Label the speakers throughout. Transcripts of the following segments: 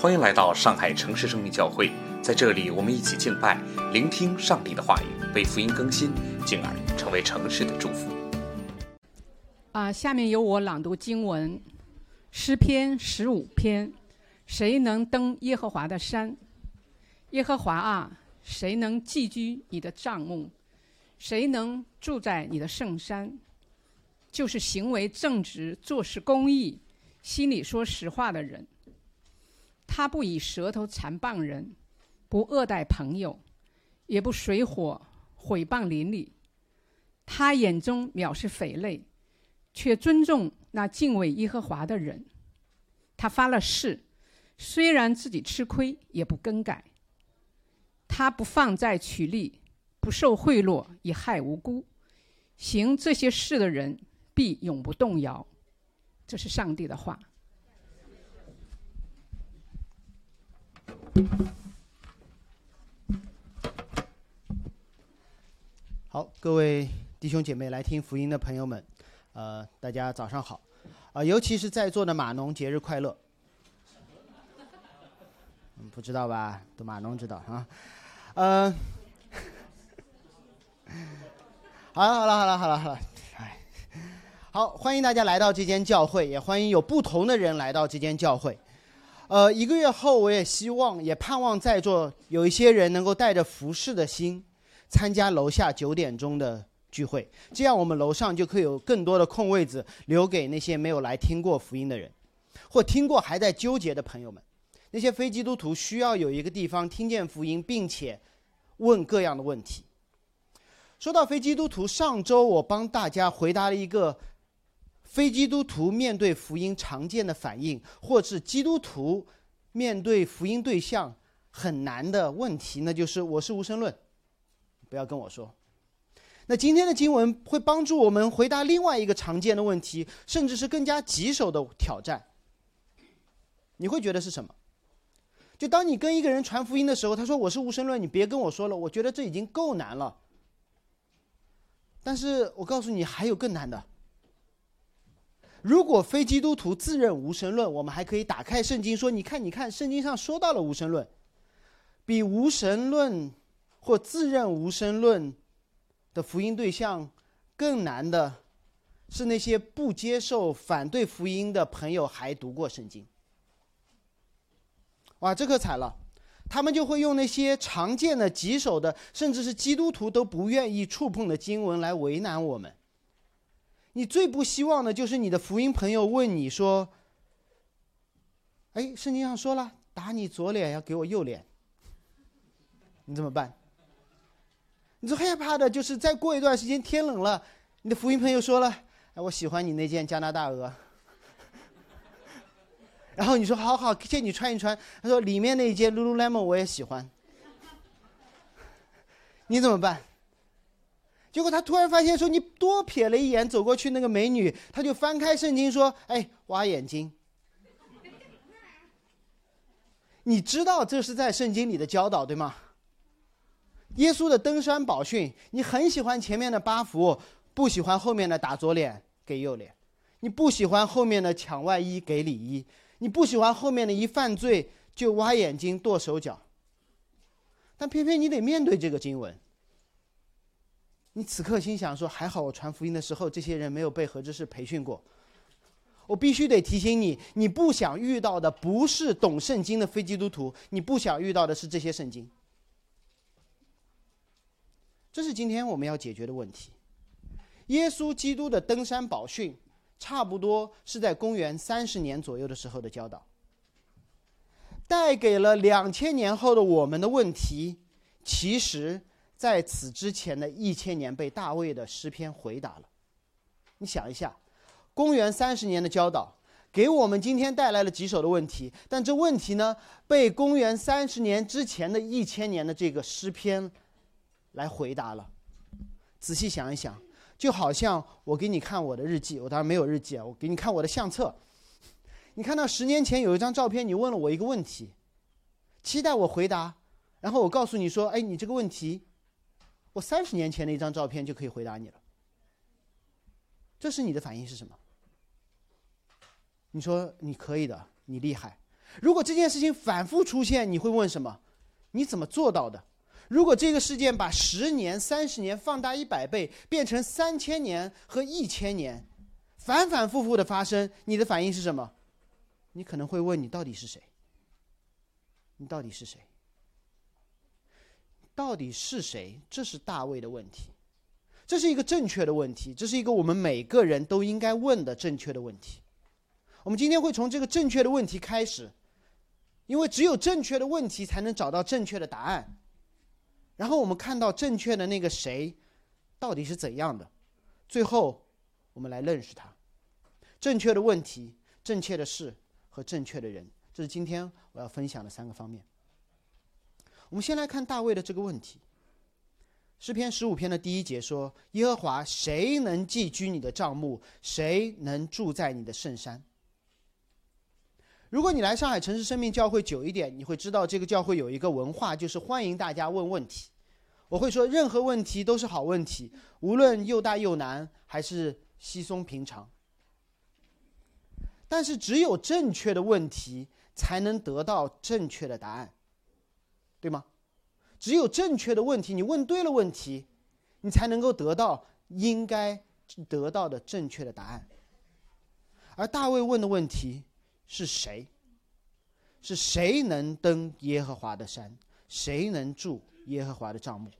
Speaker 1: 欢迎来到上海城市生命教会，在这里，我们一起敬拜，聆听上帝的话语，被福音更新，进而成为城市的祝福。
Speaker 2: 啊，下面由我朗读经文，诗篇十五篇：谁能登耶和华的山？耶和华啊，谁能寄居你的帐幕？谁能住在你的圣山？就是行为正直、做事公义、心里说实话的人。他不以舌头残谤人，不恶待朋友，也不水火毁谤邻里。他眼中藐视匪类，却尊重那敬畏耶和华的人。他发了誓，虽然自己吃亏，也不更改。他不放债取利，不受贿赂，以害无辜。行这些事的人，必永不动摇。这是上帝的话。
Speaker 3: 好，各位弟兄姐妹来听福音的朋友们，呃，大家早上好，啊，尤其是在座的码农，节日快乐。嗯，不知道吧？都码农知道啊，嗯，好了好了好了好了好了，哎，好，欢迎大家来到这间教会，也欢迎有不同的人来到这间教会。呃，一个月后，我也希望，也盼望在座有一些人能够带着服侍的心，参加楼下九点钟的聚会，这样我们楼上就可以有更多的空位子留给那些没有来听过福音的人，或听过还在纠结的朋友们。那些非基督徒需要有一个地方听见福音，并且问各样的问题。说到非基督徒，上周我帮大家回答了一个。非基督徒面对福音常见的反应，或是基督徒面对福音对象很难的问题，那就是我是无神论，不要跟我说。那今天的经文会帮助我们回答另外一个常见的问题，甚至是更加棘手的挑战。你会觉得是什么？就当你跟一个人传福音的时候，他说我是无神论，你别跟我说了，我觉得这已经够难了。但是我告诉你，还有更难的。如果非基督徒自认无神论，我们还可以打开圣经说：“你看，你看，圣经上说到了无神论。”比无神论或自认无神论的福音对象更难的，是那些不接受、反对福音的朋友还读过圣经。哇，这可惨了！他们就会用那些常见的、棘手的，甚至是基督徒都不愿意触碰的经文来为难我们。你最不希望的就是你的福音朋友问你说：“哎，圣经上说了，打你左脸要给我右脸，你怎么办？”你最害怕的就是再过一段时间天冷了，你的福音朋友说了：“哎，我喜欢你那件加拿大鹅。”然后你说：“好好，借你穿一穿。”他说：“里面那一件 Lululemon 我也喜欢。”你怎么办？结果他突然发现，说你多瞥了一眼走过去那个美女，他就翻开圣经说：“哎，挖眼睛。”你知道这是在圣经里的教导对吗？耶稣的登山宝训，你很喜欢前面的八福，不喜欢后面的打左脸给右脸，你不喜欢后面的抢外衣给里衣，你不喜欢后面的一犯罪就挖眼睛剁手脚，但偏偏你得面对这个经文。你此刻心想说：“还好我传福音的时候，这些人没有被何志士培训过。我必须得提醒你，你不想遇到的不是懂圣经的非基督徒，你不想遇到的是这些圣经。这是今天我们要解决的问题。耶稣基督的登山宝训，差不多是在公元三十年左右的时候的教导，带给了两千年后的我们的问题，其实。”在此之前的一千年被大卫的诗篇回答了。你想一下，公元三十年的教导给我们今天带来了棘手的问题，但这问题呢，被公元三十年之前的一千年的这个诗篇来回答了。仔细想一想，就好像我给你看我的日记，我当然没有日记啊，我给你看我的相册。你看到十年前有一张照片，你问了我一个问题，期待我回答，然后我告诉你说：“哎，你这个问题。”三十年前的一张照片就可以回答你了。这时你的反应是什么？你说你可以的，你厉害。如果这件事情反复出现，你会问什么？你怎么做到的？如果这个事件把十年、三十年放大一百倍，变成三千年和一千年，反反复复的发生，你的反应是什么？你可能会问：你到底是谁？你到底是谁？到底是谁？这是大卫的问题，这是一个正确的问题，这是一个我们每个人都应该问的正确的问题。我们今天会从这个正确的问题开始，因为只有正确的问题才能找到正确的答案。然后我们看到正确的那个谁，到底是怎样的？最后，我们来认识他。正确的问题、正确的事和正确的人，这是今天我要分享的三个方面。我们先来看大卫的这个问题。诗篇十五篇的第一节说：“耶和华，谁能寄居你的帐幕？谁能住在你的圣山？”如果你来上海城市生命教会久一点，你会知道这个教会有一个文化，就是欢迎大家问问题。我会说，任何问题都是好问题，无论又大又难，还是稀松平常。但是，只有正确的问题才能得到正确的答案，对吗？只有正确的问题，你问对了问题，你才能够得到应该得到的正确的答案。而大卫问的问题。是谁？是谁能登耶和华的山？谁能住耶和华的帐幕？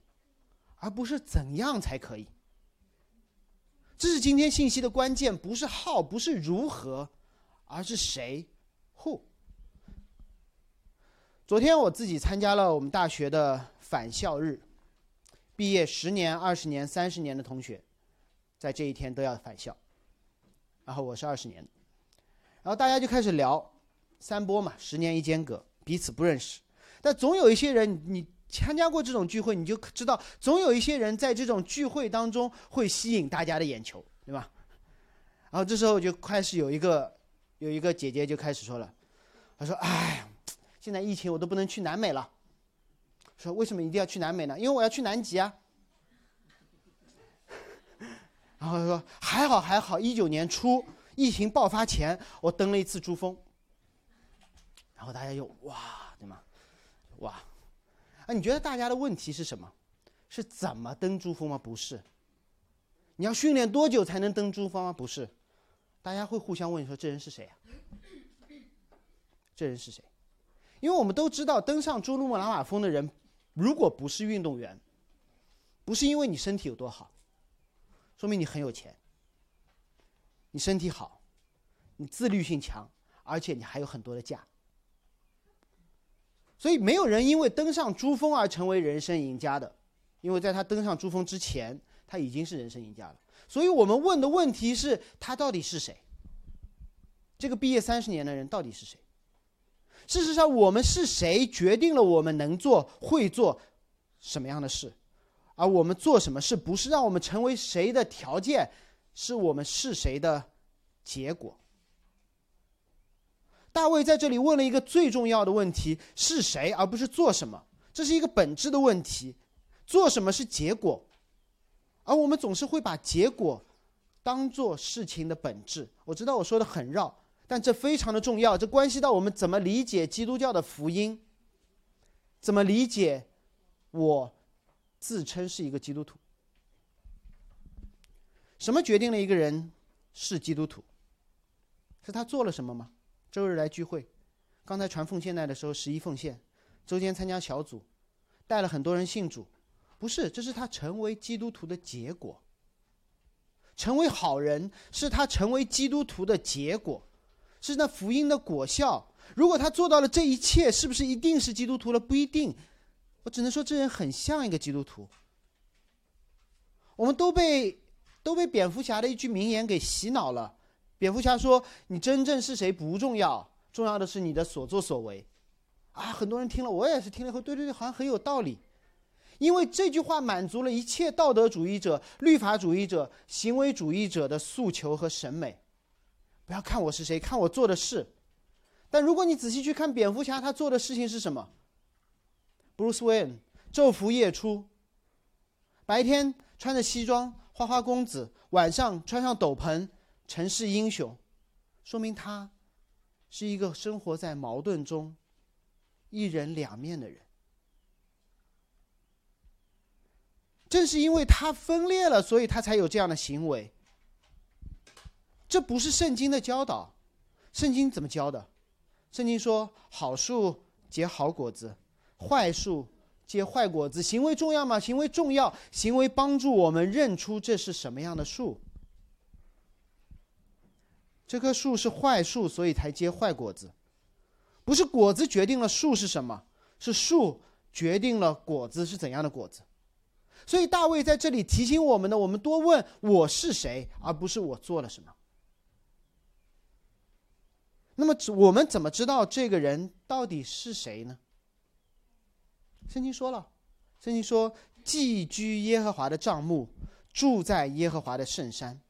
Speaker 3: 而不是怎样才可以。这是今天信息的关键，不是号，不是如何，而是谁？Who？昨天我自己参加了我们大学的返校日，毕业十年、二十年、三十年的同学，在这一天都要返校，然后我是二十年。然后大家就开始聊，三波嘛，十年一间隔，彼此不认识。但总有一些人，你参加过这种聚会，你就知道，总有一些人在这种聚会当中会吸引大家的眼球，对吧？然后这时候就开始有一个有一个姐姐就开始说了，她说：“哎，现在疫情我都不能去南美了。”说为什么一定要去南美呢？因为我要去南极啊。然后他说还好还好，一九年初。疫情爆发前，我登了一次珠峰，然后大家就哇，对吗？哇，啊，你觉得大家的问题是什么？是怎么登珠峰吗？不是。你要训练多久才能登珠峰吗？不是。大家会互相问说：“这人是谁啊？”这人是谁？因为我们都知道，登上珠穆朗玛峰的人，如果不是运动员，不是因为你身体有多好，说明你很有钱。你身体好，你自律性强，而且你还有很多的假，所以没有人因为登上珠峰而成为人生赢家的，因为在他登上珠峰之前，他已经是人生赢家了。所以我们问的问题是他到底是谁？这个毕业三十年的人到底是谁？事实上，我们是谁决定了我们能做、会做什么样的事，而我们做什么事不是让我们成为谁的条件。是我们是谁的结果。大卫在这里问了一个最重要的问题：是谁，而不是做什么。这是一个本质的问题。做什么是结果，而我们总是会把结果当做事情的本质。我知道我说的很绕，但这非常的重要。这关系到我们怎么理解基督教的福音，怎么理解我自称是一个基督徒。什么决定了一个人是基督徒？是他做了什么吗？周日来聚会，刚才传奉献带的时候十一奉献，周间参加小组，带了很多人信主，不是，这是他成为基督徒的结果。成为好人是他成为基督徒的结果，是那福音的果效。如果他做到了这一切，是不是一定是基督徒了？不一定。我只能说这人很像一个基督徒。我们都被。都被蝙蝠侠的一句名言给洗脑了。蝙蝠侠说：“你真正是谁不重要，重要的是你的所作所为。”啊，很多人听了，我也是听了以后，对对对，好像很有道理。因为这句话满足了一切道德主义者、律法主义者、行为主义者的诉求和审美。不要看我是谁，看我做的事。但如果你仔细去看蝙蝠侠他做的事情是什么？Bruce Wayne 昼伏夜出，白天穿着西装。花花公子晚上穿上斗篷，城市英雄，说明他是一个生活在矛盾中、一人两面的人。正是因为他分裂了，所以他才有这样的行为。这不是圣经的教导，圣经怎么教的？圣经说：“好树结好果子，坏树结坏果子。”行为重要吗？行为重要，行为帮助我们认出这是什么样的树。这棵树是坏树，所以才结坏果子。不是果子决定了树是什么，是树决定了果子是怎样的果子。所以大卫在这里提醒我们呢：我们多问我是谁，而不是我做了什么。那么，我们怎么知道这个人到底是谁呢？圣经说了，圣经说：“寄居耶和华的帐幕，住在耶和华的圣山。”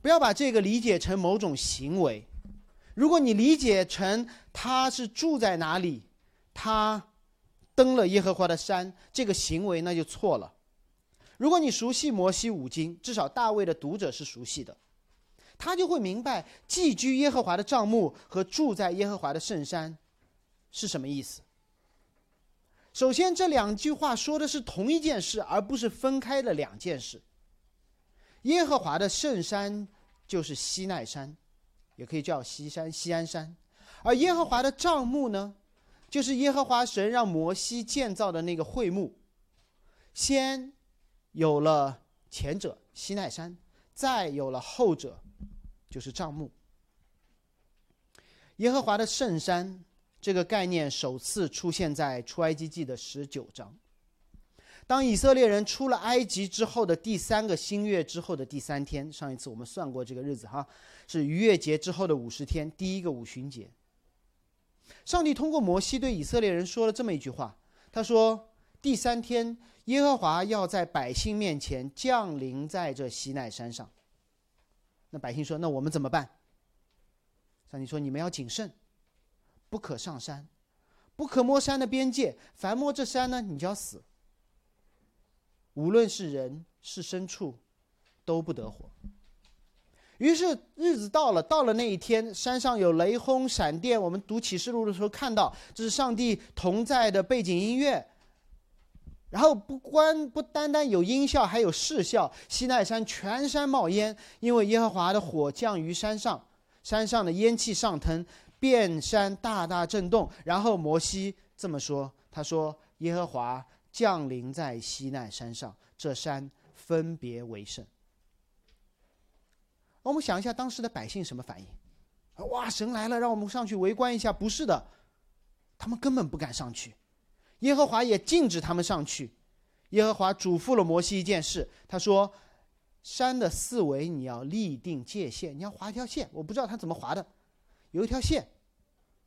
Speaker 3: 不要把这个理解成某种行为。如果你理解成他是住在哪里，他登了耶和华的山，这个行为那就错了。如果你熟悉摩西五经，至少大卫的读者是熟悉的。他就会明白寄居耶和华的帐幕和住在耶和华的圣山是什么意思。首先，这两句话说的是同一件事，而不是分开的两件事。耶和华的圣山就是西奈山，也可以叫西山、西安山；而耶和华的帐幕呢，就是耶和华神让摩西建造的那个会幕。先有了前者西奈山，再有了后者。就是帐幕。耶和华的圣山这个概念首次出现在出埃及记的十九章。当以色列人出了埃及之后的第三个新月之后的第三天，上一次我们算过这个日子哈，是逾越节之后的五十天，第一个五旬节。上帝通过摩西对以色列人说了这么一句话，他说：“第三天，耶和华要在百姓面前降临在这西奈山上。”那百姓说：“那我们怎么办？”上帝说：“你们要谨慎，不可上山，不可摸山的边界。凡摸这山呢，你就要死。无论是人是牲畜，都不得活。”于是日子到了，到了那一天，山上有雷轰闪电。我们读启示录的时候看到，这是上帝同在的背景音乐。然后不关不单单有音效，还有视效。西奈山全山冒烟，因为耶和华的火降于山上，山上的烟气上腾，遍山大大震动。然后摩西这么说：“他说，耶和华降临在西奈山上，这山分别为圣。”我们想一下，当时的百姓什么反应？哇，神来了，让我们上去围观一下。不是的，他们根本不敢上去。耶和华也禁止他们上去。耶和华嘱咐了摩西一件事，他说：“山的四围你要立定界限，你要划一条线。我不知道他怎么划的，有一条线，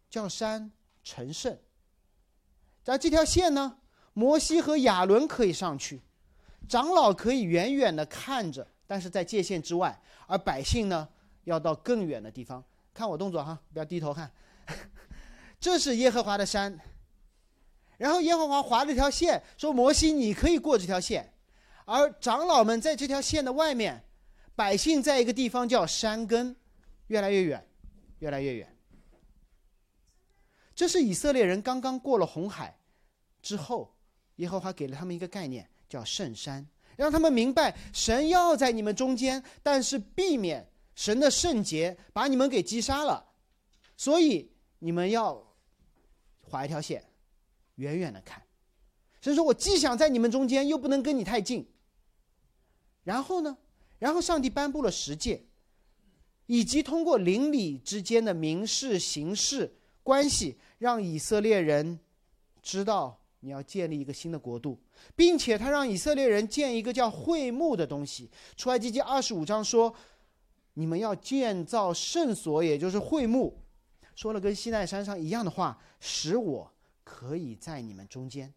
Speaker 3: 叫山成圣。在这条线呢，摩西和亚伦可以上去，长老可以远远的看着，但是在界限之外。而百姓呢，要到更远的地方。看我动作哈，不要低头看。这是耶和华的山。”然后耶和华划了一条线，说：“摩西，你可以过这条线。”而长老们在这条线的外面，百姓在一个地方叫山根，越来越远，越来越远。这是以色列人刚刚过了红海之后，耶和华给了他们一个概念，叫圣山，让他们明白神要在你们中间，但是避免神的圣洁把你们给击杀了，所以你们要划一条线。远远的看，所以说我既想在你们中间，又不能跟你太近。然后呢，然后上帝颁布了十诫，以及通过邻里之间的民事、刑事关系，让以色列人知道你要建立一个新的国度，并且他让以色列人建一个叫会幕的东西。出埃及记二十五章说，你们要建造圣所，也就是会幕，说了跟西奈山上一样的话，使我。可以在你们中间，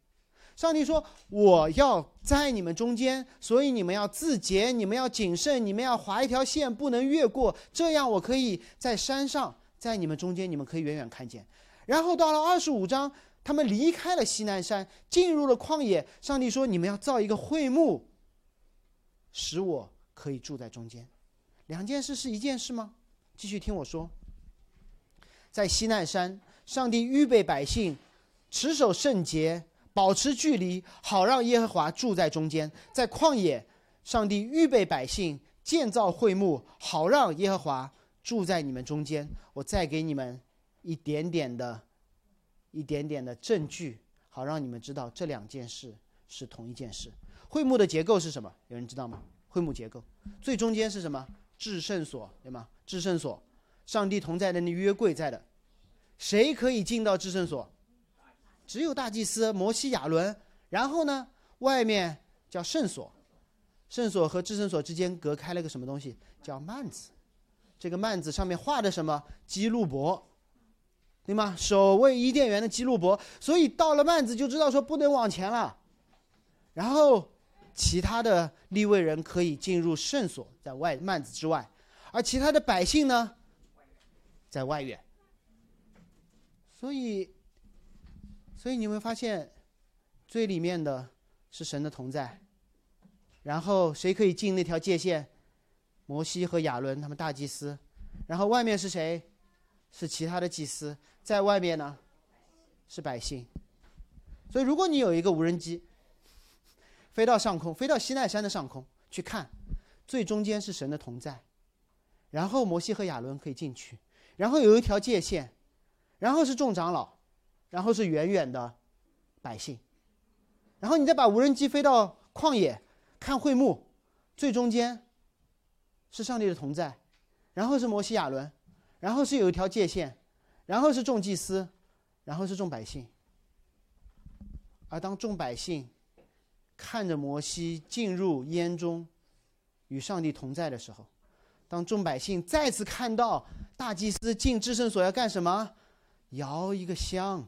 Speaker 3: 上帝说：“我要在你们中间，所以你们要自洁，你们要谨慎，你们要划一条线，不能越过。这样，我可以在山上，在你们中间，你们可以远远看见。”然后到了二十五章，他们离开了西南山，进入了旷野。上帝说：“你们要造一个会幕，使我可以住在中间。”两件事是一件事吗？继续听我说，在西奈山，上帝预备百姓，持守圣洁，保持距离，好让耶和华住在中间；在旷野，上帝预备百姓，建造会幕，好让耶和华住在你们中间。我再给你们一点点的、一点点的证据，好让你们知道这两件事是同一件事。会幕的结构是什么？有人知道吗？会幕结构最中间是什么？至圣所，对吗？至圣所，上帝同在的那约柜在的，谁可以进到至圣所？只有大祭司摩西、亚伦。然后呢，外面叫圣所，圣所和至圣所之间隔开了个什么东西？叫幔子。这个幔子上面画的什么？基路伯，对吗？守卫伊甸园的基路伯。所以到了幔子就知道说不能往前了。然后。其他的立位人可以进入圣所，在外幔子之外，而其他的百姓呢，在外院。所以，所以你会发现，最里面的是神的同在。然后谁可以进那条界限？摩西和亚伦他们大祭司。然后外面是谁？是其他的祭司。在外面呢，是百姓。所以，如果你有一个无人机。飞到上空，飞到西奈山的上空去看，最中间是神的同在，然后摩西和亚伦可以进去，然后有一条界限，然后是众长老，然后是远远的百姓，然后你再把无人机飞到旷野看会幕，最中间是上帝的同在，然后是摩西亚伦，然后是有一条界限，然后是众祭司，然后是众百姓，而当众百姓。看着摩西进入烟中，与上帝同在的时候，当众百姓再次看到大祭司进至圣所要干什么，摇一个香，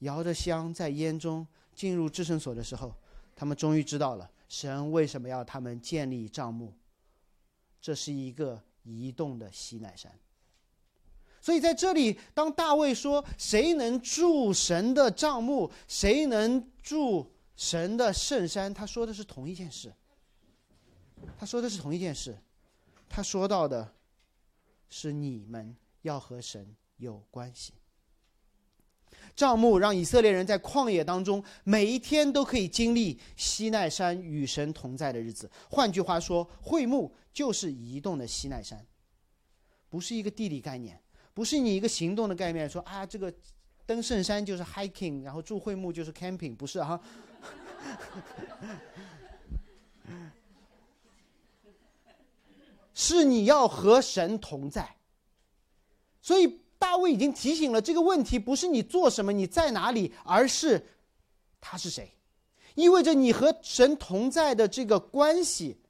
Speaker 3: 摇着香在烟中进入至圣所的时候，他们终于知道了神为什么要他们建立帐幕。这是一个移动的西奈山。所以在这里，当大卫说“谁能住神的帐幕？谁能住？”神的圣山，他说的是同一件事。他说的是同一件事，他说到的是你们要和神有关系。帐幕让以色列人在旷野当中每一天都可以经历西奈山与神同在的日子。换句话说，会幕就是移动的西奈山，不是一个地理概念，不是你一个行动的概念。说啊，这个登圣山就是 hiking，然后住会幕就是 camping，不是哈。是你要和神同在，所以大卫已经提醒了这个问题：不是你做什么，你在哪里，而是他是谁，意味着你和神同在的这个关系，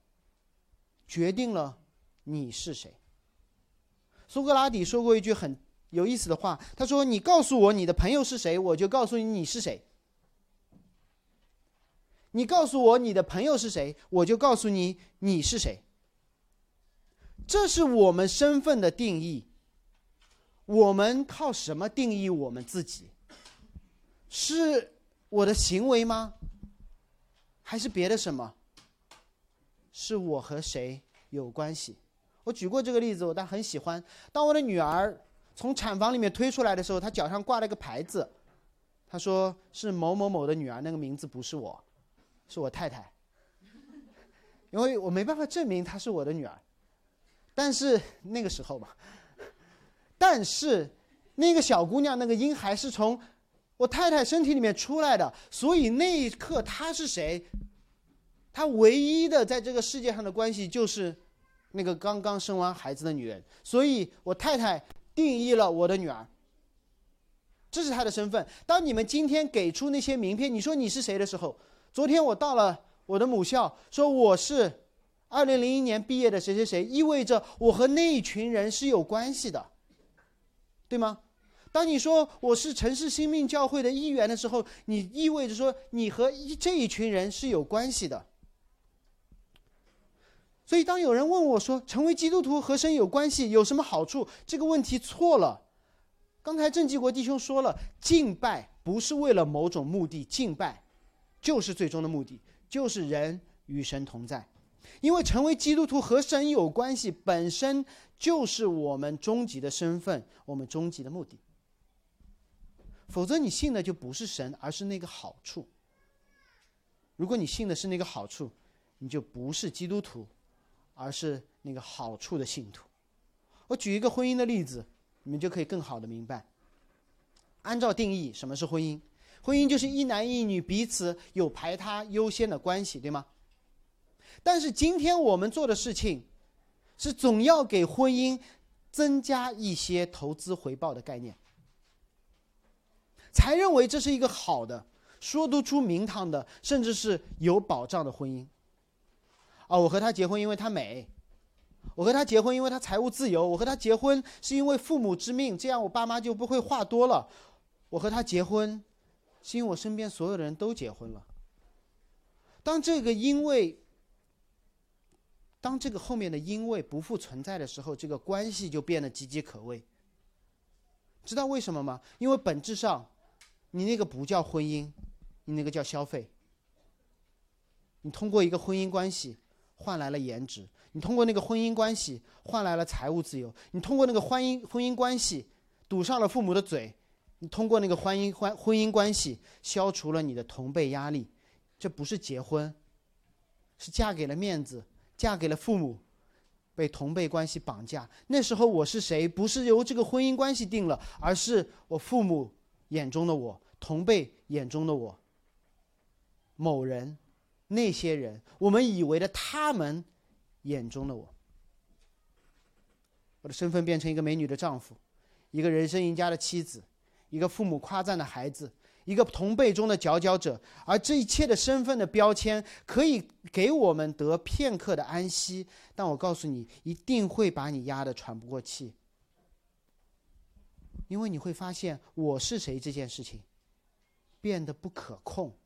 Speaker 3: 决定了你是谁。苏格拉底说过一句很有意思的话，他说：“你告诉我你的朋友是谁，我就告诉你你是谁。”你告诉我你的朋友是谁，我就告诉你你是谁。这是我们身份的定义。我们靠什么定义我们自己？是我的行为吗？还是别的什么？是我和谁有关系？我举过这个例子，我但很喜欢。当我的女儿从产房里面推出来的时候，她脚上挂了一个牌子，她说是某某某的女儿，那个名字不是我。是我太太，因为我没办法证明她是我的女儿，但是那个时候嘛，但是那个小姑娘那个婴孩是从我太太身体里面出来的，所以那一刻她是谁？她唯一的在这个世界上的关系就是那个刚刚生完孩子的女人，所以我太太定义了我的女儿，这是她的身份。当你们今天给出那些名片，你说你是谁的时候？昨天我到了我的母校，说我是二零零一年毕业的谁谁谁，意味着我和那一群人是有关系的，对吗？当你说我是城市新命教会的一员的时候，你意味着说你和这一群人是有关系的。所以，当有人问我说成为基督徒和神有关系有什么好处？这个问题错了。刚才郑继国弟兄说了，敬拜不是为了某种目的，敬拜。就是最终的目的，就是人与神同在，因为成为基督徒和神有关系，本身就是我们终极的身份，我们终极的目的。否则，你信的就不是神，而是那个好处。如果你信的是那个好处，你就不是基督徒，而是那个好处的信徒。我举一个婚姻的例子，你们就可以更好的明白。按照定义，什么是婚姻？婚姻就是一男一女彼此有排他优先的关系，对吗？但是今天我们做的事情，是总要给婚姻增加一些投资回报的概念，才认为这是一个好的、说得出名堂的，甚至是有保障的婚姻。啊，我和她结婚，因为她美；我和他结婚，因为他财务自由；我和他结婚是因为父母之命，这样我爸妈就不会话多了；我和他结婚，是因为我身边所有的人都结婚了。当这个因为当这个后面的因为不复存在的时候，这个关系就变得岌岌可危。知道为什么吗？因为本质上，你那个不叫婚姻，你那个叫消费。你通过一个婚姻关系换来了颜值，你通过那个婚姻关系换来了财务自由，你通过那个婚姻婚姻关系堵上了父母的嘴，你通过那个婚姻婚婚姻关系消除了你的同辈压力。这不是结婚，是嫁给了面子。嫁给了父母，被同辈关系绑架。那时候我是谁，不是由这个婚姻关系定了，而是我父母眼中的我，同辈眼中的我。某人，那些人，我们以为的他们眼中的我。我的身份变成一个美女的丈夫，一个人生赢家的妻子，一个父母夸赞的孩子。一个同辈中的佼佼者，而这一切的身份的标签可以给我们得片刻的安息，但我告诉你，一定会把你压得喘不过气，因为你会发现我是谁这件事情变得不可控。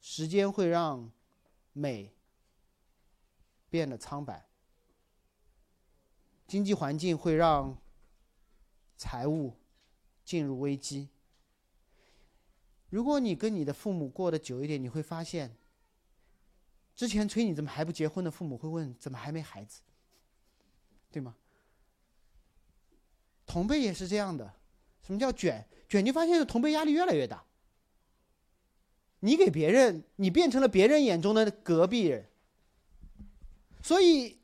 Speaker 3: 时间会让美变得苍白，经济环境会让财务进入危机。如果你跟你的父母过得久一点，你会发现，之前催你怎么还不结婚的父母会问怎么还没孩子，对吗？同辈也是这样的，什么叫卷？卷就发现同辈压力越来越大。你给别人，你变成了别人眼中的隔壁人。所以，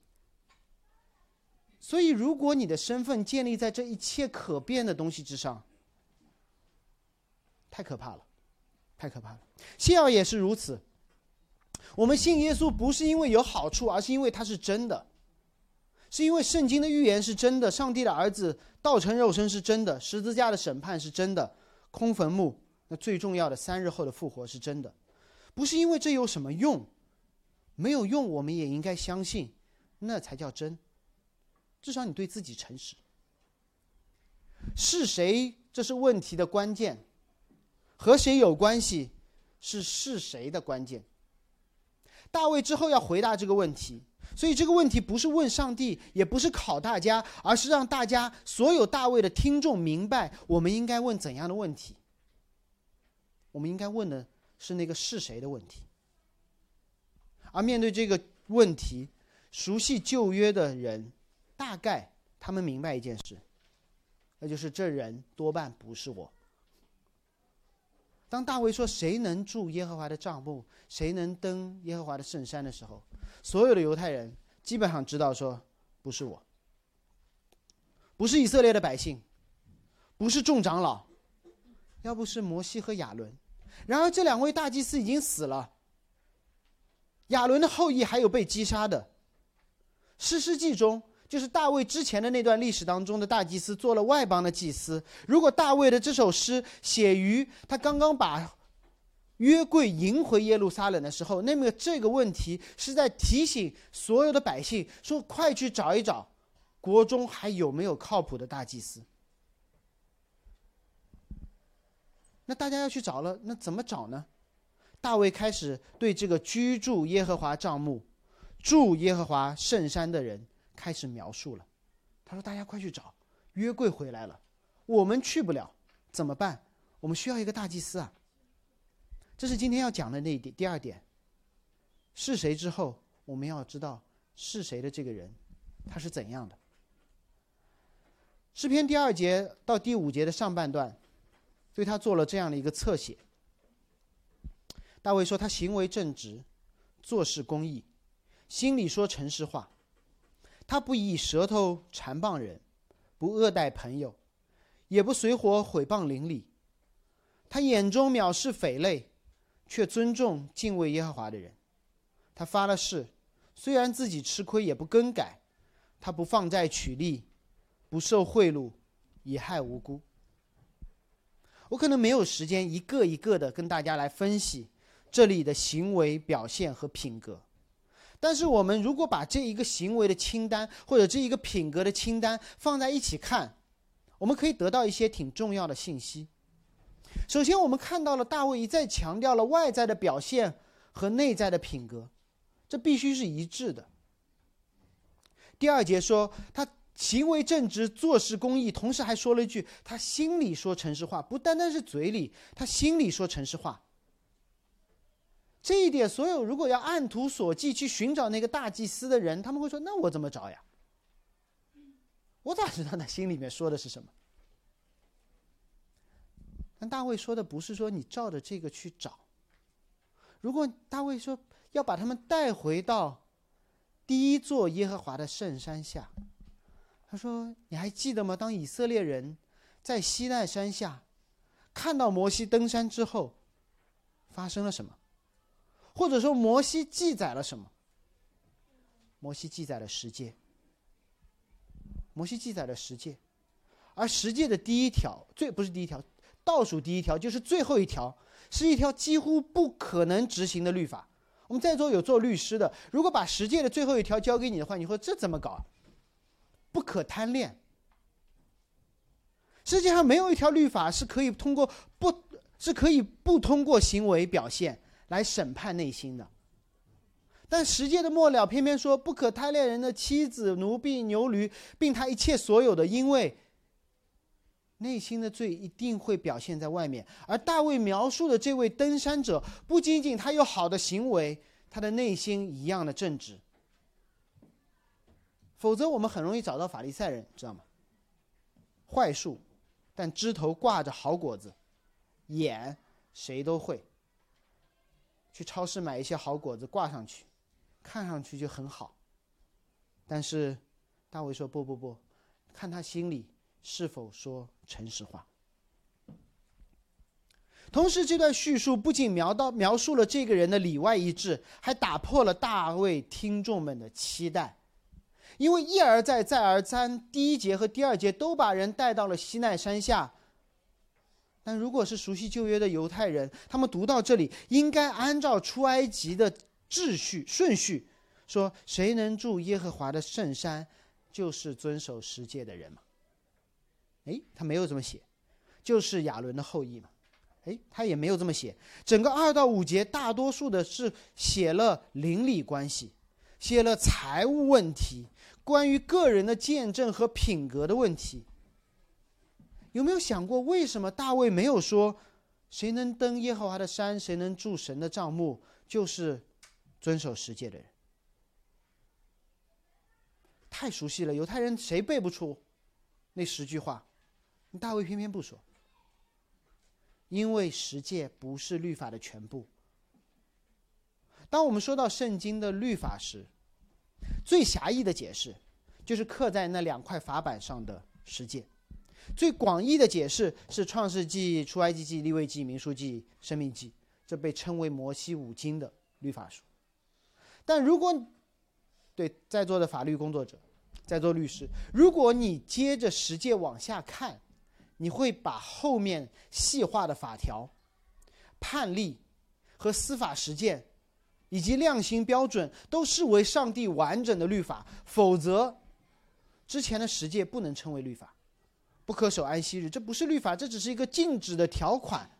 Speaker 3: 所以如果你的身份建立在这一切可变的东西之上，太可怕了。太可怕了，信仰也是如此。我们信耶稣不是因为有好处，而是因为他是真的，是因为圣经的预言是真的，上帝的儿子道成肉身是真的，十字架的审判是真的，空坟墓那最重要的三日后的复活是真的，不是因为这有什么用，没有用，我们也应该相信，那才叫真。至少你对自己诚实。是谁？这是问题的关键。和谁有关系，是是谁的关键。大卫之后要回答这个问题，所以这个问题不是问上帝，也不是考大家，而是让大家所有大卫的听众明白，我们应该问怎样的问题。我们应该问的是那个是谁的问题。而面对这个问题，熟悉旧约的人，大概他们明白一件事，那就是这人多半不是我。当大卫说“谁能住耶和华的帐幕，谁能登耶和华的圣山”的时候，所有的犹太人基本上知道说：“不是我，不是以色列的百姓，不是众长老，要不是摩西和亚伦。”然而这两位大祭司已经死了，亚伦的后裔还有被击杀的。诗诗记中。就是大卫之前的那段历史当中的大祭司做了外邦的祭司。如果大卫的这首诗写于他刚刚把约柜迎回耶路撒冷的时候，那么这个问题是在提醒所有的百姓说：快去找一找，国中还有没有靠谱的大祭司？那大家要去找了，那怎么找呢？大卫开始对这个居住耶和华帐幕、住耶和华圣山的人。开始描述了，他说：“大家快去找，约柜回来了，我们去不了，怎么办？我们需要一个大祭司啊。”这是今天要讲的那一点。第二点，是谁之后，我们要知道是谁的这个人，他是怎样的。诗篇第二节到第五节的上半段，对他做了这样的一个侧写。大卫说他行为正直，做事公义，心里说诚实话。他不以舌头缠谤人，不恶待朋友，也不随火毁谤邻里。他眼中藐视匪类，却尊重敬畏耶和华的人。他发了誓，虽然自己吃亏，也不更改。他不放债取利，不受贿赂，以害无辜。我可能没有时间一个一个的跟大家来分析这里的行为表现和品格。但是，我们如果把这一个行为的清单或者这一个品格的清单放在一起看，我们可以得到一些挺重要的信息。首先，我们看到了大卫一再强调了外在的表现和内在的品格，这必须是一致的。第二节说他行为正直，做事公义，同时还说了一句他心里说诚实话，不单单是嘴里，他心里说诚实话。这一点，所有如果要按图索骥去寻找那个大祭司的人，他们会说：“那我怎么找呀？我咋知道他心里面说的是什么？”但大卫说的不是说你照着这个去找。如果大卫说要把他们带回到第一座耶和华的圣山下，他说：“你还记得吗？当以色列人在西奈山下看到摩西登山之后，发生了什么？”或者说，摩西记载了什么？摩西记载了十诫。摩西记载了十诫，而十诫的第一条，最不是第一条，倒数第一条就是最后一条，是一条几乎不可能执行的律法。我们在座有做律师的，如果把十诫的最后一条交给你的话，你说这怎么搞？不可贪恋。世界上没有一条律法是可以通过不，是可以不通过行为表现。来审判内心的，但十诫的末了偏偏说不可贪恋人的妻子、奴婢、牛驴，并他一切所有的，因为内心的罪一定会表现在外面。而大卫描述的这位登山者，不仅仅他有好的行为，他的内心一样的正直。否则，我们很容易找到法利赛人，知道吗？坏树，但枝头挂着好果子，眼谁都会。去超市买一些好果子挂上去，看上去就很好。但是大卫说：“不不不，看他心里是否说诚实话。”同时，这段叙述不仅描到描述了这个人的里外一致，还打破了大卫听众们的期待，因为一而再、再而三，第一节和第二节都把人带到了西奈山下。但如果是熟悉旧约的犹太人，他们读到这里，应该按照出埃及的秩序顺序，说谁能住耶和华的圣山，就是遵守十诫的人嘛。哎，他没有这么写，就是亚伦的后裔嘛。哎，他也没有这么写。整个二到五节，大多数的是写了邻里关系，写了财务问题，关于个人的见证和品格的问题。有没有想过，为什么大卫没有说“谁能登耶和华的山，谁能住神的帐幕，就是遵守十诫的人”？太熟悉了，犹太人谁背不出那十句话？大卫偏偏不说，因为十诫不是律法的全部。当我们说到圣经的律法时，最狭义的解释就是刻在那两块法板上的十诫。最广义的解释是《创世纪》《出埃及记》《利未记》《民数记》《生命记》，这被称为摩西五经的律法书。但如果对在座的法律工作者、在座律师，如果你接着实践往下看，你会把后面细化的法条、判例和司法实践，以及量刑标准都视为上帝完整的律法，否则之前的实践不能称为律法。不可守安息日，这不是律法，这只是一个禁止的条款。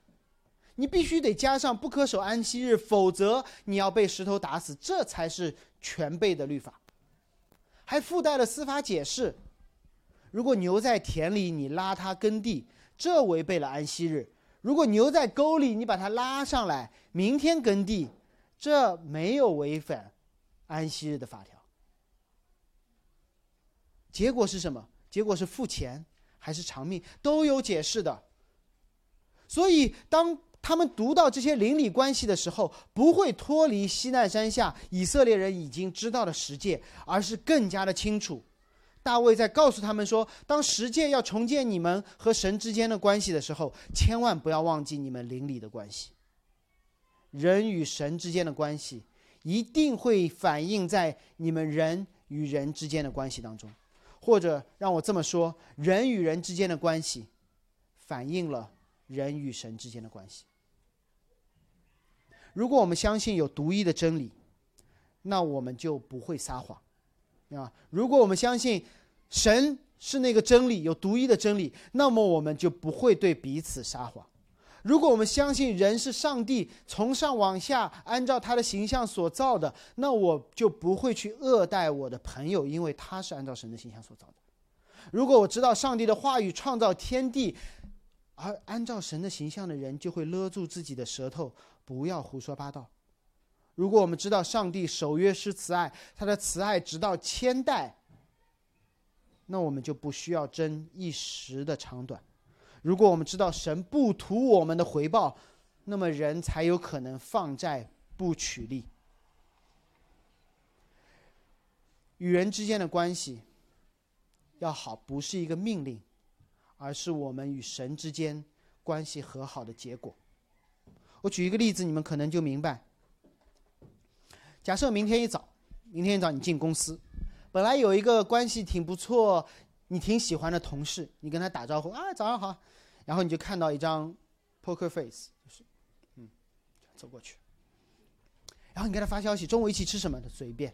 Speaker 3: 你必须得加上不可守安息日，否则你要被石头打死，这才是全备的律法。还附带了司法解释：如果牛在田里，你拉它耕地，这违背了安息日；如果牛在沟里，你把它拉上来，明天耕地，这没有违反安息日的法条。结果是什么？结果是付钱。还是长命，都有解释的。所以，当他们读到这些邻里关系的时候，不会脱离西奈山下以色列人已经知道的十诫，而是更加的清楚。大卫在告诉他们说：“当十诫要重建你们和神之间的关系的时候，千万不要忘记你们邻里的关系。人与神之间的关系，一定会反映在你们人与人之间的关系当中，或者让我这么说，人与人之间的关系，反映了人与神之间的关系。如果我们相信有独一的真理，那我们就不会撒谎。”啊！如果我们相信神是那个真理，有独一的真理，那么我们就不会对彼此撒谎。如果我们相信人是上帝从上往下按照他的形象所造的，那我就不会去恶待我的朋友，因为他是按照神的形象所造的。如果我知道上帝的话语创造天地，而按照神的形象的人就会勒住自己的舌头，不要胡说八道。如果我们知道上帝守约是慈爱，他的慈爱直到千代，那我们就不需要争一时的长短。如果我们知道神不图我们的回报，那么人才有可能放债不取利。与人之间的关系要好，不是一个命令，而是我们与神之间关系和好的结果。我举一个例子，你们可能就明白。假设明天一早，明天一早你进公司，本来有一个关系挺不错、你挺喜欢的同事，你跟他打招呼啊，早上好，然后你就看到一张 poker face，就是，嗯，走过去，然后你给他发消息，中午一起吃什么的，随便。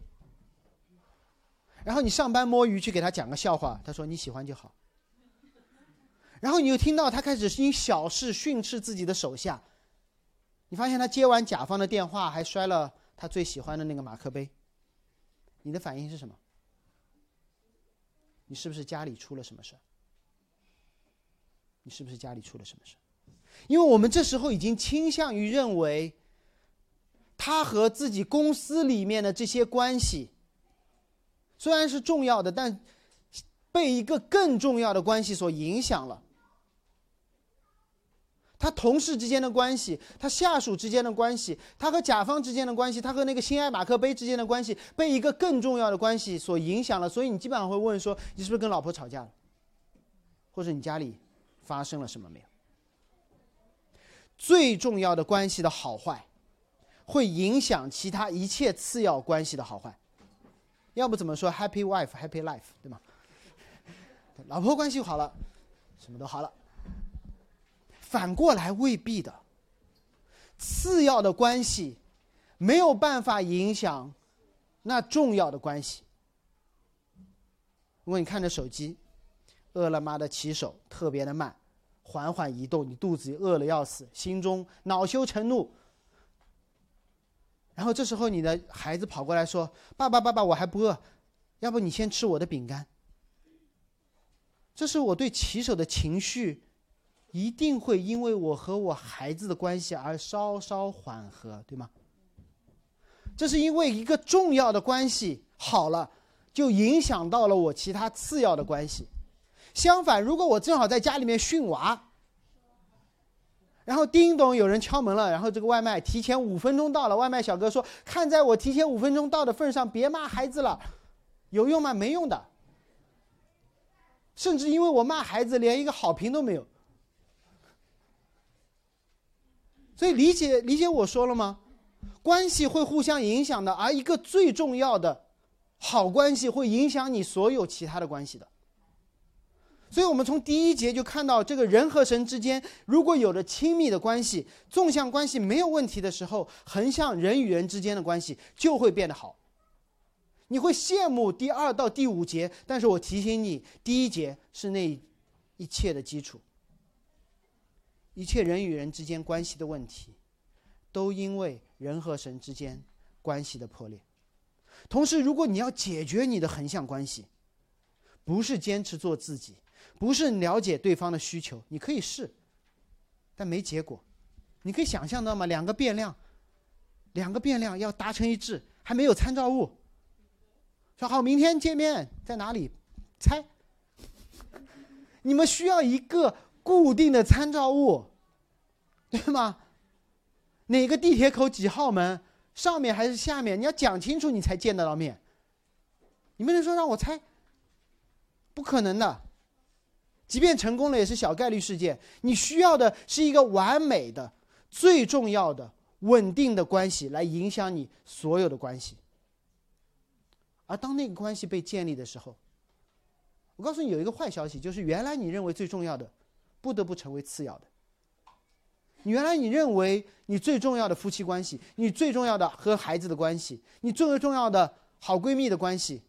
Speaker 3: 然后你上班摸鱼去给他讲个笑话，他说你喜欢就好。然后你又听到他开始因小事训斥自己的手下，你发现他接完甲方的电话还摔了。他最喜欢的那个马克杯，你的反应是什么？你是不是家里出了什么事你是不是家里出了什么事因为我们这时候已经倾向于认为，他和自己公司里面的这些关系虽然是重要的，但被一个更重要的关系所影响了。他同事之间的关系，他下属之间的关系，他和甲方之间的关系，他和那个新爱马克杯之间的关系，被一个更重要的关系所影响了。所以你基本上会问说：你是不是跟老婆吵架了？或者你家里发生了什么没有？最重要的关系的好坏，会影响其他一切次要关系的好坏。要不怎么说 Happy Wife Happy Life，对吗？老婆关系好了，什么都好了。反过来未必的，次要的关系没有办法影响那重要的关系。如果你看着手机，饿了么的骑手特别的慢，缓缓移动，你肚子饿了要死，心中恼羞成怒。然后这时候你的孩子跑过来说：“爸爸，爸爸，我还不饿，要不你先吃我的饼干。”这是我对骑手的情绪。一定会因为我和我孩子的关系而稍稍缓和，对吗？这是因为一个重要的关系好了，就影响到了我其他次要的关系。相反，如果我正好在家里面训娃，然后叮咚有人敲门了，然后这个外卖提前五分钟到了，外卖小哥说：“看在我提前五分钟到的份上，别骂孩子了，有用吗？没用的。甚至因为我骂孩子，连一个好评都没有。”所以理解理解我说了吗？关系会互相影响的，而一个最重要的好关系会影响你所有其他的关系的。所以我们从第一节就看到，这个人和神之间如果有了亲密的关系，纵向关系没有问题的时候，横向人与人之间的关系就会变得好。你会羡慕第二到第五节，但是我提醒你，第一节是那一切的基础。一切人与人之间关系的问题，都因为人和神之间关系的破裂。同时，如果你要解决你的横向关系，不是坚持做自己，不是了解对方的需求，你可以试，但没结果。你可以想象到吗？两个变量，两个变量要达成一致，还没有参照物。说好明天见面在哪里？猜。你们需要一个固定的参照物，对吗？哪个地铁口几号门，上面还是下面？你要讲清楚，你才见得到面。你不能说让我猜，不可能的。即便成功了，也是小概率事件。你需要的是一个完美的、最重要的、稳定的关系，来影响你所有的关系。而当那个关系被建立的时候，我告诉你有一个坏消息，就是原来你认为最重要的，不得不成为次要的。原来你认为你最重要的夫妻关系，你最重要的和孩子的关系，你最为重要的好闺蜜的关系，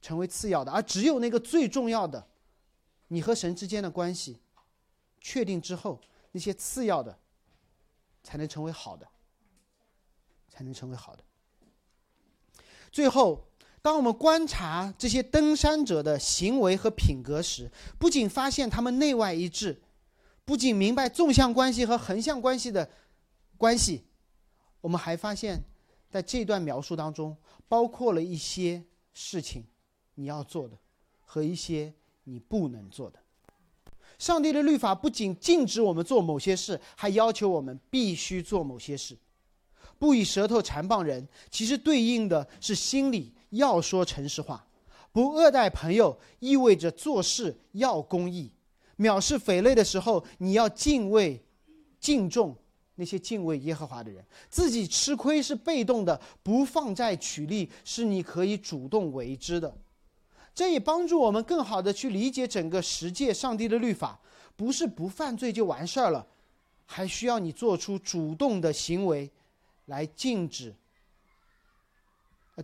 Speaker 3: 成为次要的，而只有那个最重要的，你和神之间的关系，确定之后，那些次要的，才能成为好的，才能成为好的。最后。当我们观察这些登山者的行为和品格时，不仅发现他们内外一致，不仅明白纵向关系和横向关系的关系，我们还发现，在这段描述当中，包括了一些事情你要做的，和一些你不能做的。上帝的律法不仅禁止我们做某些事，还要求我们必须做某些事。不以舌头缠棒人，其实对应的是心里。要说诚实话，不恶待朋友，意味着做事要公义。藐视匪类的时候，你要敬畏、敬重那些敬畏耶和华的人。自己吃亏是被动的，不放债取利是你可以主动为之的。这也帮助我们更好的去理解整个十诫上帝的律法，不是不犯罪就完事儿了，还需要你做出主动的行为，来禁止，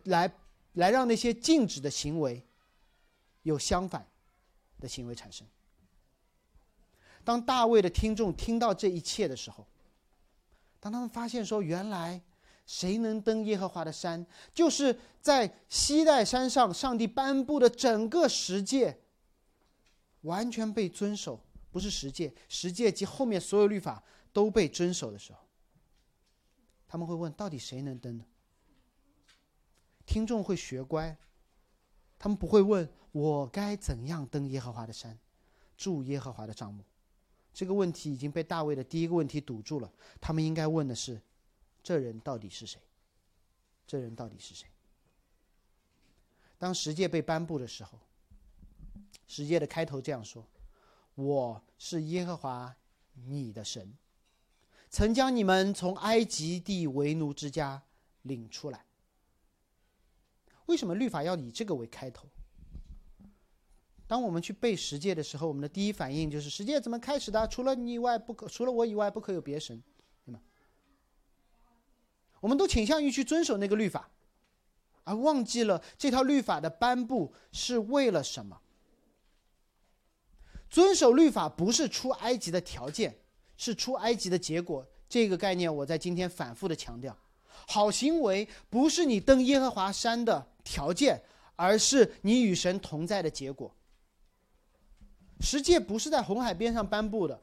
Speaker 3: 来。来让那些禁止的行为有相反的行为产生。当大卫的听众听到这一切的时候，当他们发现说，原来谁能登耶和华的山，就是在西代山上，上帝颁布的整个十诫完全被遵守，不是十诫，十诫及后面所有律法都被遵守的时候，他们会问：到底谁能登呢？听众会学乖，他们不会问我该怎样登耶和华的山，住耶和华的帐目。这个问题已经被大卫的第一个问题堵住了。他们应该问的是：这人到底是谁？这人到底是谁？当十诫被颁布的时候，十诫的开头这样说：“我是耶和华你的神，曾将你们从埃及地为奴之家领出来。”为什么律法要以这个为开头？当我们去背十诫的时候，我们的第一反应就是十诫怎么开始的？除了你以外不可，除了我以外不可有别神，对吗？我们都倾向于去遵守那个律法，而忘记了这套律法的颁布是为了什么？遵守律法不是出埃及的条件，是出埃及的结果。这个概念我在今天反复的强调。好行为不是你登耶和华山的条件，而是你与神同在的结果。十诫不是在红海边上颁布的，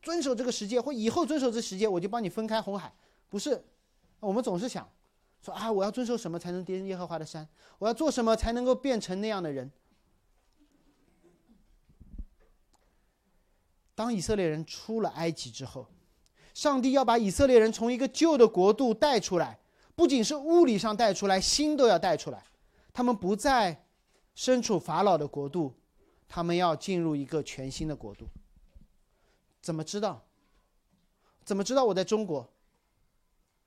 Speaker 3: 遵守这个十诫或以后遵守这十诫，我就帮你分开红海，不是。我们总是想说啊，我要遵守什么才能登耶和华的山？我要做什么才能够变成那样的人？当以色列人出了埃及之后。上帝要把以色列人从一个旧的国度带出来，不仅是物理上带出来，心都要带出来。他们不再身处法老的国度，他们要进入一个全新的国度。怎么知道？怎么知道我在中国？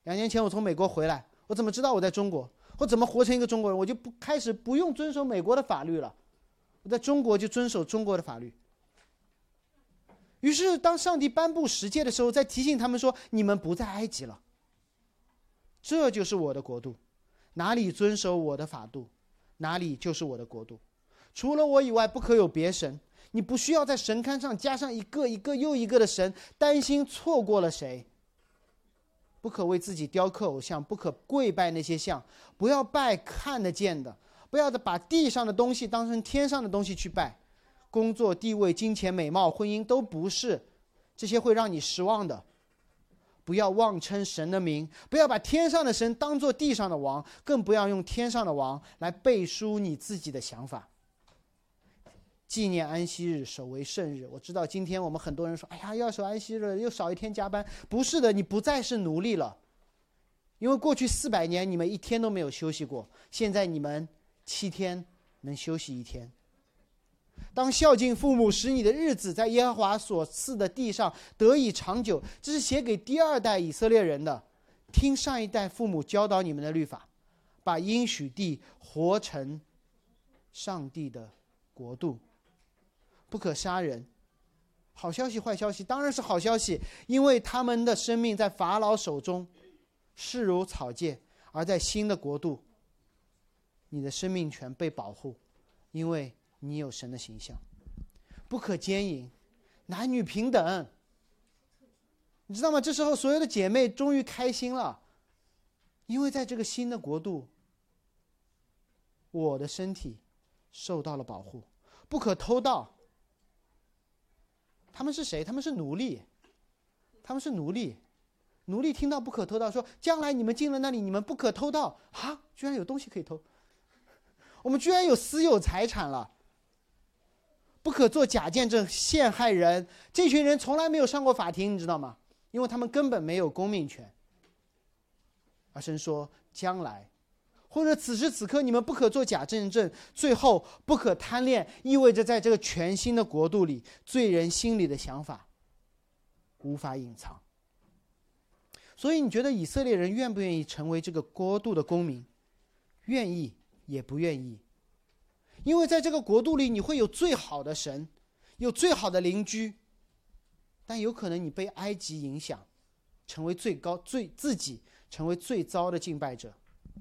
Speaker 3: 两年前我从美国回来，我怎么知道我在中国？我怎么活成一个中国人？我就不开始不用遵守美国的法律了，我在中国就遵守中国的法律。于是，当上帝颁布十诫的时候，在提醒他们说：“你们不在埃及了，这就是我的国度，哪里遵守我的法度，哪里就是我的国度。除了我以外，不可有别神。你不需要在神龛上加上一个一个又一个的神，担心错过了谁。不可为自己雕刻偶像，不可跪拜那些像，不要拜看得见的，不要把地上的东西当成天上的东西去拜。”工作、地位、金钱、美貌、婚姻都不是，这些会让你失望的。不要妄称神的名，不要把天上的神当做地上的王，更不要用天上的王来背书你自己的想法。纪念安息日，守为圣日。我知道今天我们很多人说：“哎呀，要守安息日，又少一天加班。”不是的，你不再是奴隶了，因为过去四百年你们一天都没有休息过，现在你们七天能休息一天。当孝敬父母，使你的日子在耶和华所赐的地上得以长久，这是写给第二代以色列人的。听上一代父母教导你们的律法，把应许地活成上帝的国度。不可杀人。好消息，坏消息，当然是好消息，因为他们的生命在法老手中，视如草芥；而在新的国度，你的生命权被保护，因为你有神的形象。不可奸淫，男女平等。你知道吗？这时候，所有的姐妹终于开心了，因为在这个新的国度，我的身体受到了保护。不可偷盗。他们是谁？他们是奴隶，他们是奴隶。奴隶听到不可偷盗，说将来你们进了那里，你们不可偷盗啊！居然有东西可以偷，我们居然有私有财产了。不可做假见证陷害人，这群人从来没有上过法庭，你知道吗？因为他们根本没有公民权。阿神说：“将来，或者此时此刻，你们不可做假见证。最后，不可贪恋，意味着在这个全新的国度里，罪人心里的想法无法隐藏。所以，你觉得以色列人愿不愿意成为这个国度的公民？愿意也不愿意，因为在这个国度里，你会有最好的神，有最好的邻居。”但有可能你被埃及影响，成为最高最自己成为最糟的敬拜者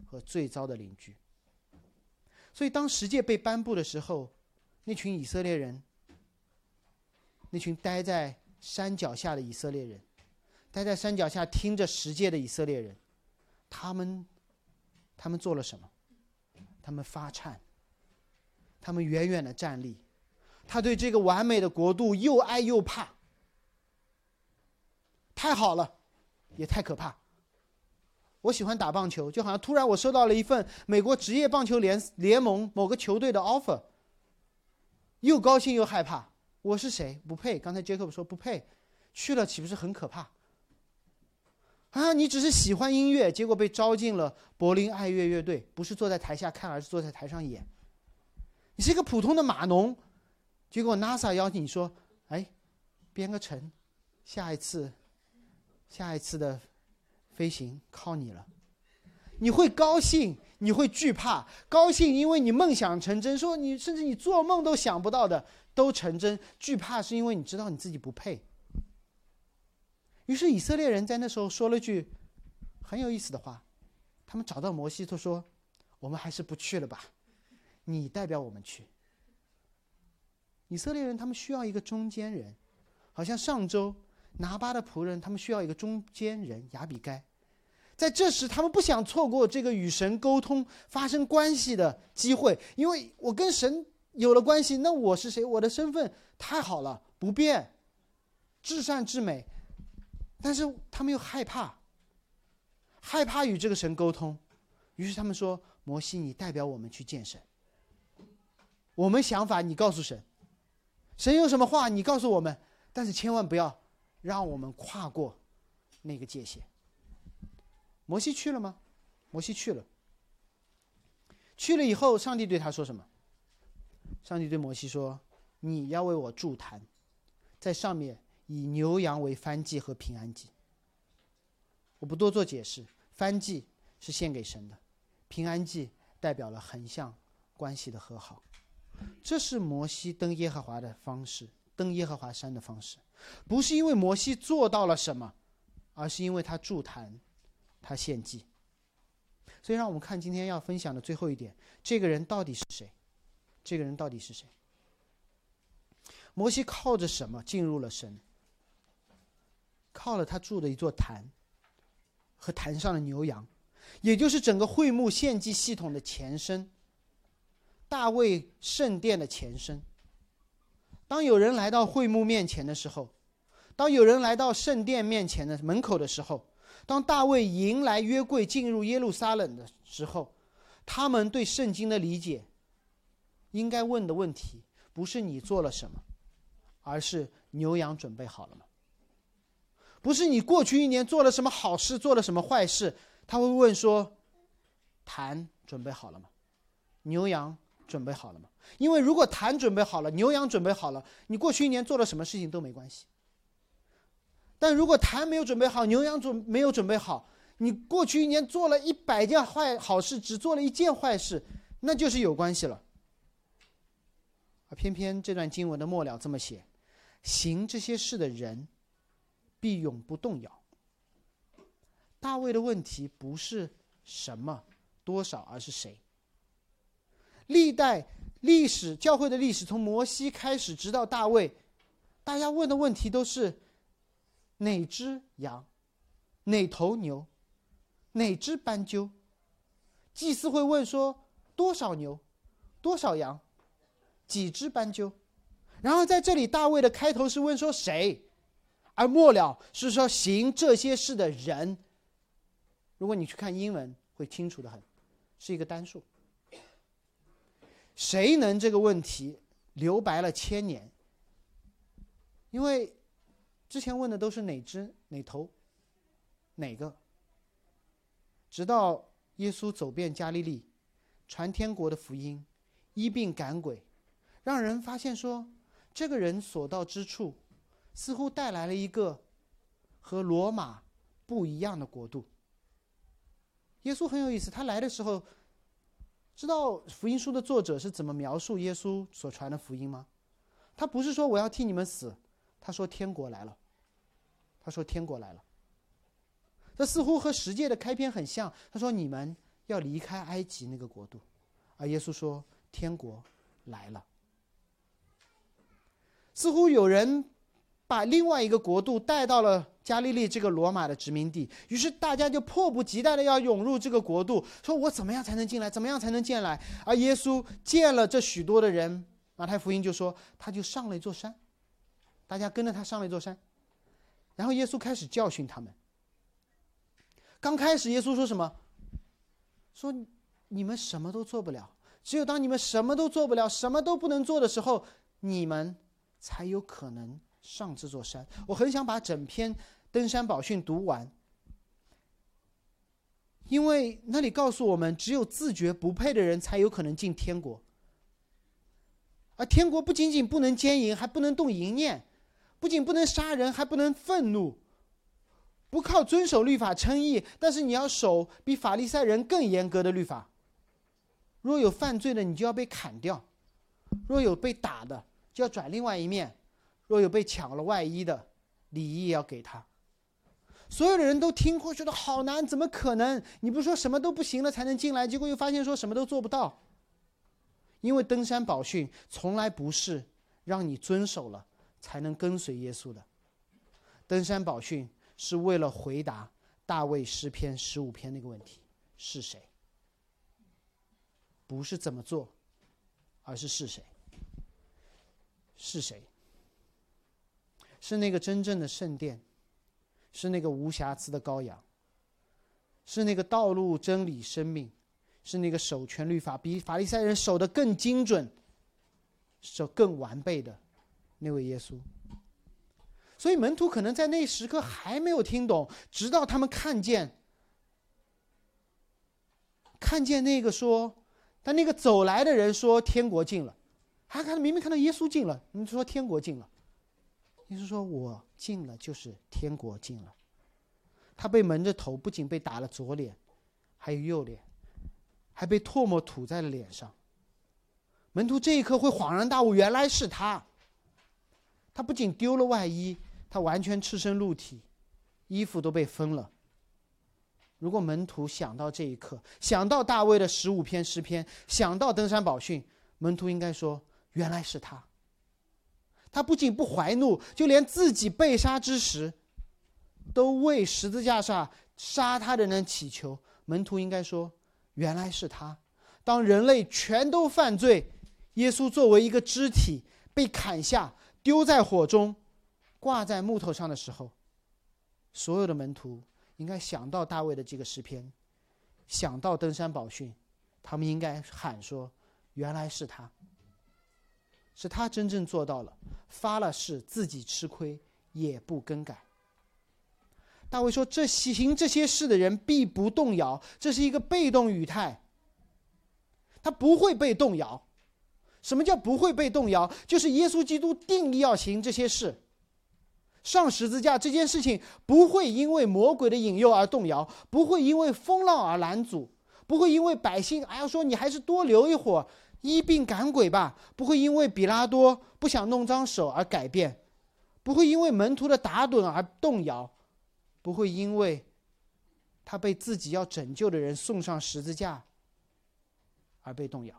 Speaker 3: 和最糟的邻居。所以当十诫被颁布的时候，那群以色列人，那群待在山脚下的以色列人，待在山脚下听着十诫的以色列人，他们他们做了什么？他们发颤，他们远远的站立，他对这个完美的国度又爱又怕。太好了，也太可怕。我喜欢打棒球，就好像突然我收到了一份美国职业棒球联联盟某个球队的 offer，又高兴又害怕。我是谁？不配。刚才杰克说不配，去了岂不是很可怕？啊，你只是喜欢音乐，结果被招进了柏林爱乐乐队，不是坐在台下看，而是坐在台上演。你是一个普通的码农，结果 NASA 邀请你说：“哎，编个程，下一次。”下一次的飞行靠你了，你会高兴，你会惧怕。高兴，因为你梦想成真；说你甚至你做梦都想不到的都成真。惧怕，是因为你知道你自己不配。于是以色列人在那时候说了句很有意思的话，他们找到摩西，他说：“我们还是不去了吧，你代表我们去。”以色列人他们需要一个中间人，好像上周。拿巴的仆人，他们需要一个中间人亚比该，在这时，他们不想错过这个与神沟通、发生关系的机会，因为我跟神有了关系，那我是谁？我的身份太好了，不变，至善至美，但是他们又害怕，害怕与这个神沟通，于是他们说：“摩西，你代表我们去见神，我们想法你告诉神，神有什么话你告诉我们，但是千万不要。”让我们跨过那个界限。摩西去了吗？摩西去了。去了以后，上帝对他说什么？上帝对摩西说：“你要为我筑坛，在上面以牛羊为燔祭和平安祭。”我不多做解释。燔祭是献给神的，平安祭代表了横向关系的和好。这是摩西登耶和华的方式，登耶和华山的方式。不是因为摩西做到了什么，而是因为他助坛，他献祭。所以，让我们看今天要分享的最后一点：这个人到底是谁？这个人到底是谁？摩西靠着什么进入了神？靠了他筑的一座坛和坛上的牛羊，也就是整个会幕献祭系统的前身——大卫圣殿的前身。当有人来到会幕面前的时候，当有人来到圣殿面前的门口的时候，当大卫迎来约柜进入耶路撒冷的时候，他们对圣经的理解，应该问的问题，不是你做了什么，而是牛羊准备好了吗？不是你过去一年做了什么好事，做了什么坏事，他会问说：“坛准备好了吗？牛羊准备好了吗？”因为如果坛准备好了，牛羊准备好了，你过去一年做了什么事情都没关系。但如果坛没有准备好，牛羊准没有准备好，你过去一年做了一百件坏好事，只做了一件坏事，那就是有关系了。而偏偏这段经文的末了这么写：行这些事的人。必永不动摇。大卫的问题不是什么多少，而是谁。历代历史教会的历史，从摩西开始，直到大卫，大家问的问题都是哪只羊，哪头牛，哪只斑鸠。祭司会问说多少牛，多少羊，几只斑鸠。然后在这里，大卫的开头是问说谁。而末了是说行这些事的人。如果你去看英文，会清楚的很，是一个单数。谁能这个问题留白了千年？因为之前问的都是哪只哪头，哪个？直到耶稣走遍加利利，传天国的福音，医病赶鬼，让人发现说，这个人所到之处。似乎带来了一个和罗马不一样的国度。耶稣很有意思，他来的时候，知道福音书的作者是怎么描述耶稣所传的福音吗？他不是说我要替你们死，他说天国来了。他说天国来了。这似乎和十诫的开篇很像。他说你们要离开埃及那个国度，而耶稣说天国来了。似乎有人。把另外一个国度带到了加利利这个罗马的殖民地，于是大家就迫不及待的要涌入这个国度，说我怎么样才能进来？怎么样才能进来？而耶稣见了这许多的人，马太福音就说他就上了一座山，大家跟着他上了一座山，然后耶稣开始教训他们。刚开始耶稣说什么？说你们什么都做不了，只有当你们什么都做不了、什么都不能做的时候，你们才有可能。上这座山，我很想把整篇登山宝训读完，因为那里告诉我们，只有自觉不配的人才有可能进天国。而天国不仅仅不能奸淫，还不能动淫念，不仅不能杀人，还不能愤怒，不靠遵守律法称义，但是你要守比法利赛人更严格的律法。若有犯罪的，你就要被砍掉；若有被打的，就要转另外一面。若有被抢了外衣的，礼仪也要给他。所有的人都听过，觉得好难，怎么可能？你不是说什么都不行了才能进来，结果又发现说什么都做不到。因为登山宝训从来不是让你遵守了才能跟随耶稣的，登山宝训是为了回答大卫诗篇十五篇那个问题：是谁？不是怎么做，而是是谁？是谁？是那个真正的圣殿，是那个无瑕疵的羔羊，是那个道路、真理、生命，是那个守全律法、比法利赛人守的更精准、守更完备的那位耶稣。所以门徒可能在那时刻还没有听懂，直到他们看见，看见那个说，但那个走来的人说天国近了，还看明明看到耶稣近了，你说天国近了。你是说：“我进了，就是天国进了。”他被蒙着头，不仅被打了左脸，还有右脸，还被唾沫吐在了脸上。门徒这一刻会恍然大悟，原来是他。他不仅丢了外衣，他完全赤身露体，衣服都被分了。如果门徒想到这一刻，想到大卫的十五篇诗篇，想到登山宝训，门徒应该说：“原来是他。”他不仅不怀怒，就连自己被杀之时，都为十字架上杀他的人祈求。门徒应该说：“原来是他。”当人类全都犯罪，耶稣作为一个肢体被砍下、丢在火中、挂在木头上的时候，所有的门徒应该想到大卫的这个诗篇，想到登山宝训，他们应该喊说：“原来是他。”是他真正做到了，发了誓自己吃亏也不更改。大卫说：“这行这些事的人必不动摇。”这是一个被动语态，他不会被动摇。什么叫不会被动摇？就是耶稣基督定义要行这些事，上十字架这件事情不会因为魔鬼的引诱而动摇，不会因为风浪而拦阻，不会因为百姓哎呀说你还是多留一会儿，医病赶鬼吧，不会因为比拉多不想弄脏手而改变，不会因为门徒的打盹而动摇，不会因为他被自己要拯救的人送上十字架而被动摇。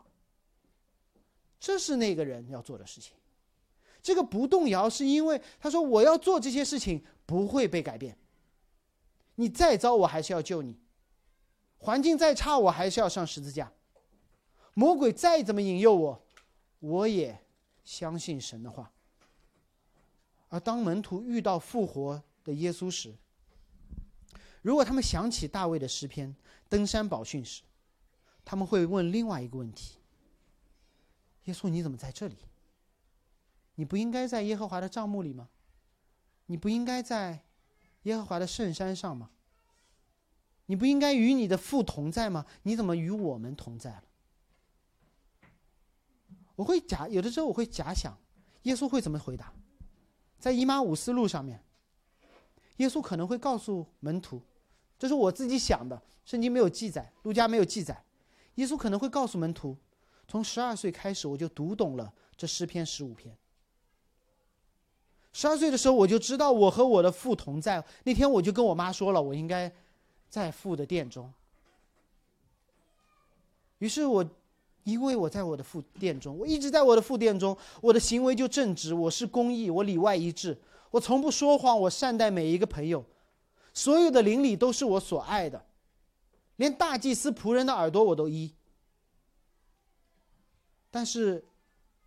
Speaker 3: 这是那个人要做的事情，这个不动摇是因为他说我要做这些事情不会被改变。你再糟我还是要救你，环境再差我还是要上十字架，魔鬼再怎么引诱我，我也相信神的话。而当门徒遇到复活的耶稣时，如果他们想起大卫的诗篇、登山宝训时，他们会问另外一个问题。耶稣，你怎么在这里？你不应该在耶和华的帐幕里吗？你不应该在耶和华的圣山上吗？你不应该与你的父同在吗？你怎么与我们同在了？我会假有的时候我会假想，耶稣会怎么回答？在以马五斯路上面，耶稣可能会告诉门徒，这是我自己想的，圣经没有记载，路加没有记载。耶稣可能会告诉门徒。从十二岁开始，我就读懂了这诗篇十五篇。十二岁的时候，我就知道我和我的父同在。那天，我就跟我妈说了，我应该在父的殿中。于是我，因为我在我的父殿中，我一直在我的父殿中，我的行为就正直，我是公义，我里外一致，我从不说谎，我善待每一个朋友，所有的邻里都是我所爱的，连大祭司仆人的耳朵我都依。但是，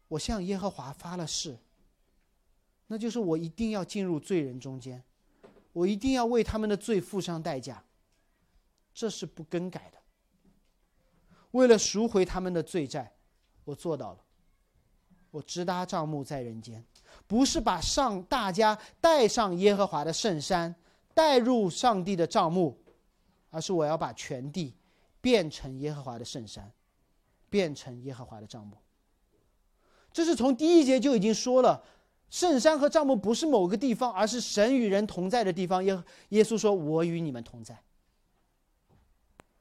Speaker 3: 我向耶和华发了誓，那就是我一定要进入罪人中间，我一定要为他们的罪付上代价，这是不更改的。为了赎回他们的罪债，我做到了。我直搭帐幕在人间，不是把上大家带上耶和华的圣山，带入上帝的帐幕，而是我要把全地变成耶和华的圣山。变成耶和华的帐幕，这是从第一节就已经说了，圣山和帐幕不是某个地方，而是神与人同在的地方。耶耶稣说：“我与你们同在，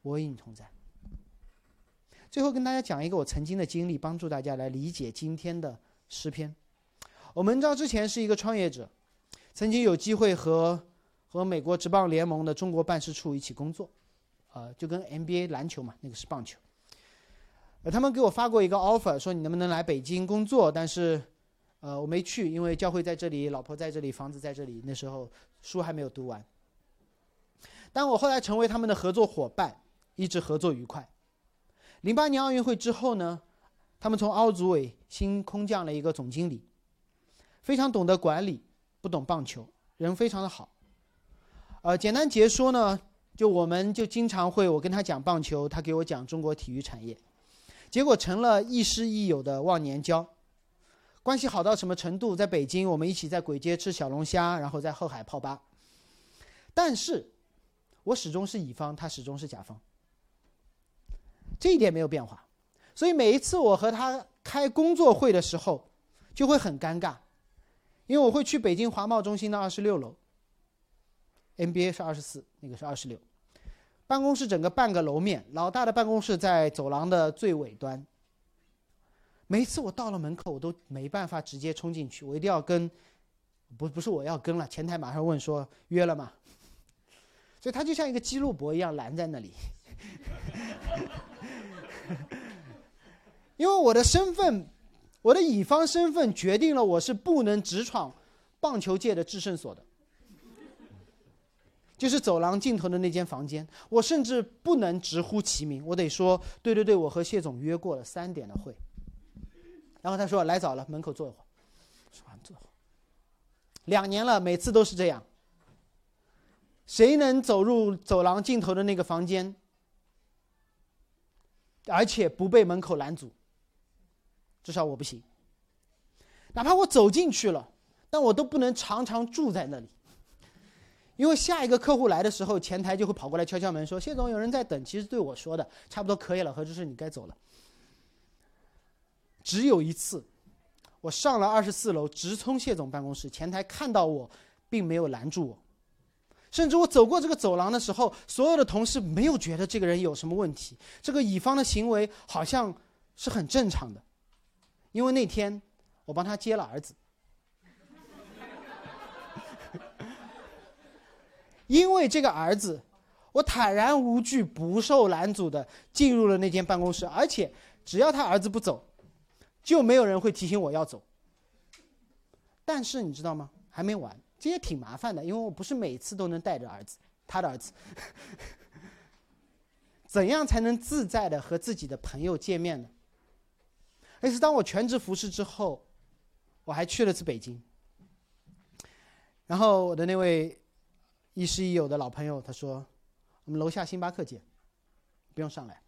Speaker 3: 我与你同在。”最后跟大家讲一个我曾经的经历，帮助大家来理解今天的诗篇。我们知道之前是一个创业者，曾经有机会和和美国职棒联盟的中国办事处一起工作，呃，就跟 NBA 篮球嘛，那个是棒球。呃，他们给我发过一个 offer，说你能不能来北京工作？但是，呃，我没去，因为教会在这里，老婆在这里，房子在这里。那时候书还没有读完。但我后来成为他们的合作伙伴，一直合作愉快。零八年奥运会之后呢，他们从奥组委新空降了一个总经理，非常懂得管理，不懂棒球，人非常的好。呃，简单结说呢，就我们就经常会我跟他讲棒球，他给我讲中国体育产业。结果成了亦师亦友的忘年交，关系好到什么程度？在北京，我们一起在簋街吃小龙虾，然后在后海泡吧。但是，我始终是乙方，他始终是甲方，这一点没有变化。所以每一次我和他开工作会的时候，就会很尴尬，因为我会去北京华贸中心的二十六楼，NBA 是二十四，那个是二十六。办公室整个半个楼面，老大的办公室在走廊的最尾端。每一次我到了门口，我都没办法直接冲进去，我一定要跟，不不是我要跟了，前台马上问说约了吗？所以他就像一个基路伯一样拦在那里。因为我的身份，我的乙方身份决定了我是不能直闯棒球界的制胜所的。就是走廊尽头的那间房间，我甚至不能直呼其名，我得说，对对对，我和谢总约过了三点的会。然后他说来早了，门口坐一会儿。说完坐会儿。两年了，每次都是这样。谁能走入走廊尽头的那个房间，而且不被门口拦阻？至少我不行。哪怕我走进去了，但我都不能常常住在那里，因为下一个客户来的时候，前台就会跑过来敲敲门说：“谢总，有人在等。”其实对我说的，差不多可以了，何志是你该走了。只有一次，我上了二十四楼，直冲谢总办公室，前台看到我，并没有拦住我。甚至我走过这个走廊的时候，所有的同事没有觉得这个人有什么问题，这个乙方的行为好像是很正常的，因为那天我帮他接了儿子，因为这个儿子，我坦然无惧、不受拦阻的进入了那间办公室，而且只要他儿子不走，就没有人会提醒我要走。但是你知道吗？还没完。这也挺麻烦的，因为我不是每次都能带着儿子，他的儿子。怎样才能自在的和自己的朋友见面呢？那是当我全职服侍之后，我还去了次北京。然后我的那位亦师亦友的老朋友他说：“我们楼下星巴克见，不用上来。”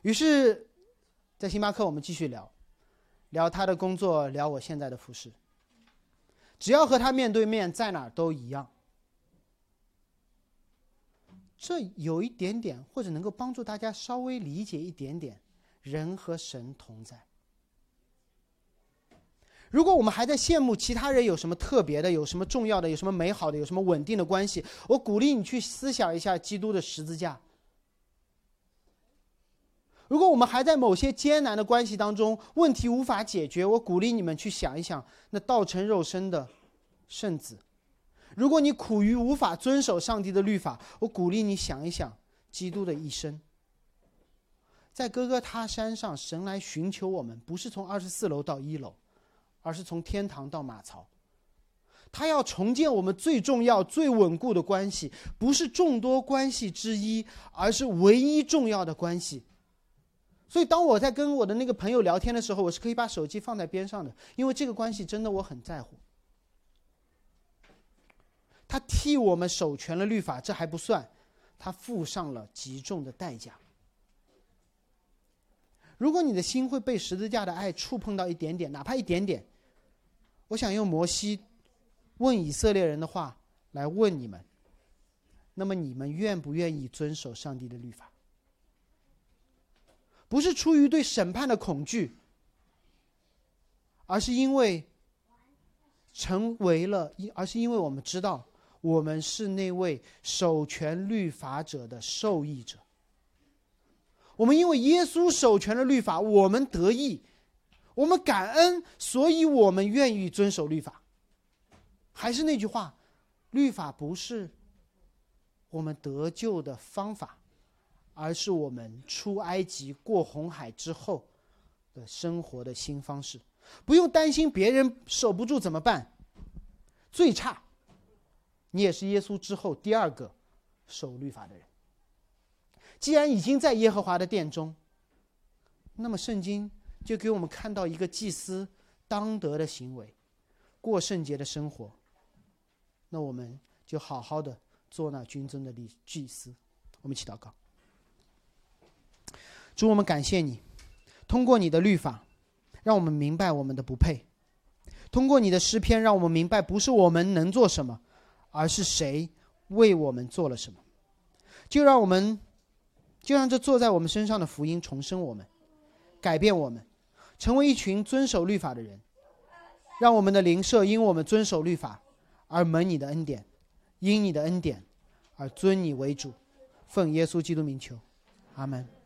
Speaker 3: 于是，在星巴克我们继续聊，聊他的工作，聊我现在的服饰。只要和他面对面，在哪儿都一样。这有一点点，或者能够帮助大家稍微理解一点点，人和神同在。如果我们还在羡慕其他人有什么特别的、有什么重要的、有什么美好的、有什么稳定的关系，我鼓励你去思想一下基督的十字架。如果我们还在某些艰难的关系当中，问题无法解决，我鼓励你们去想一想那道成肉身的圣子。如果你苦于无法遵守上帝的律法，我鼓励你想一想基督的一生。在哥哥他山上，神来寻求我们，不是从二十四楼到一楼，而是从天堂到马槽。他要重建我们最重要、最稳固的关系，不是众多关系之一，而是唯一重要的关系。所以，当我在跟我的那个朋友聊天的时候，我是可以把手机放在边上的，因为这个关系真的我很在乎。他替我们守全了律法，这还不算，他付上了极重的代价。如果你的心会被十字架的爱触碰到一点点，哪怕一点点，我想用摩西问以色列人的话来问你们：那么你们愿不愿意遵守上帝的律法？不是出于对审判的恐惧，而是因为成为了，而是因为我们知道，我们是那位守全律法者的受益者。我们因为耶稣守全了律法，我们得益，我们感恩，所以我们愿意遵守律法。还是那句话，律法不是我们得救的方法。而是我们出埃及、过红海之后的生活的新方式，不用担心别人守不住怎么办。最差，你也是耶稣之后第二个守律法的人。既然已经在耶和华的殿中，那么圣经就给我们看到一个祭司当得的行为，过圣洁的生活。那我们就好好的做那君尊的祭祭司。我们一起祷告。主，我们感谢你，通过你的律法，让我们明白我们的不配；通过你的诗篇，让我们明白不是我们能做什么，而是谁为我们做了什么。就让我们，就让这坐在我们身上的福音重生我们，改变我们，成为一群遵守律法的人。让我们的灵舍因我们遵守律法而蒙你的恩典，因你的恩典而尊你为主。奉耶稣基督名求，阿门。